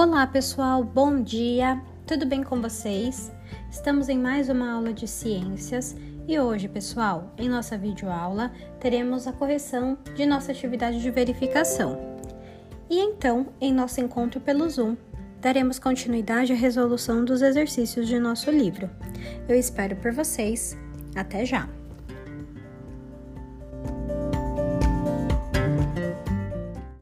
Olá pessoal, bom dia! Tudo bem com vocês? Estamos em mais uma aula de ciências e hoje, pessoal, em nossa videoaula, teremos a correção de nossa atividade de verificação. E então, em nosso encontro pelo Zoom, daremos continuidade à resolução dos exercícios de nosso livro. Eu espero por vocês. Até já!